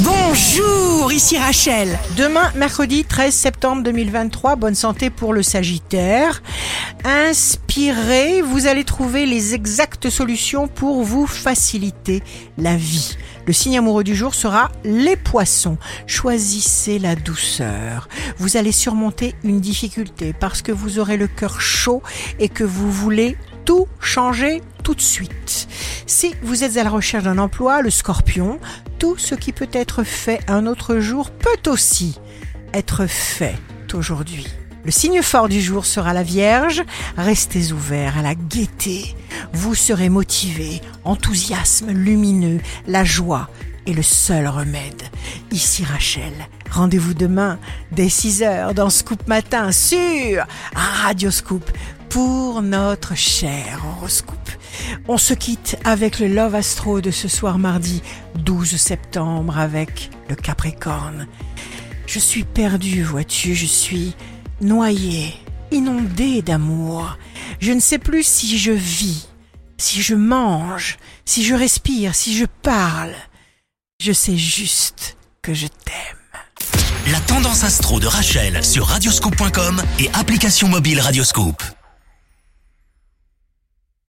Bonjour, ici Rachel. Demain, mercredi 13 septembre 2023, bonne santé pour le Sagittaire. Inspirez, vous allez trouver les exactes solutions pour vous faciliter la vie. Le signe amoureux du jour sera les poissons. Choisissez la douceur. Vous allez surmonter une difficulté parce que vous aurez le cœur chaud et que vous voulez tout changer tout de suite. Si vous êtes à la recherche d'un emploi, le scorpion, tout ce qui peut être fait un autre jour peut aussi être fait aujourd'hui. Le signe fort du jour sera la Vierge. Restez ouverts à la gaieté. Vous serez motivé, enthousiasme lumineux, la joie est le seul remède. Ici Rachel. Rendez-vous demain dès 6h dans Scoop Matin sur Radio Scoop pour notre cher horoscope. On se quitte avec le Love Astro de ce soir mardi 12 septembre avec le Capricorne. Je suis perdu, vois-tu, je suis noyé, inondé d'amour. Je ne sais plus si je vis, si je mange, si je respire, si je parle. Je sais juste que je t'aime. La tendance astro de Rachel sur radioscope.com et application mobile Radioscope.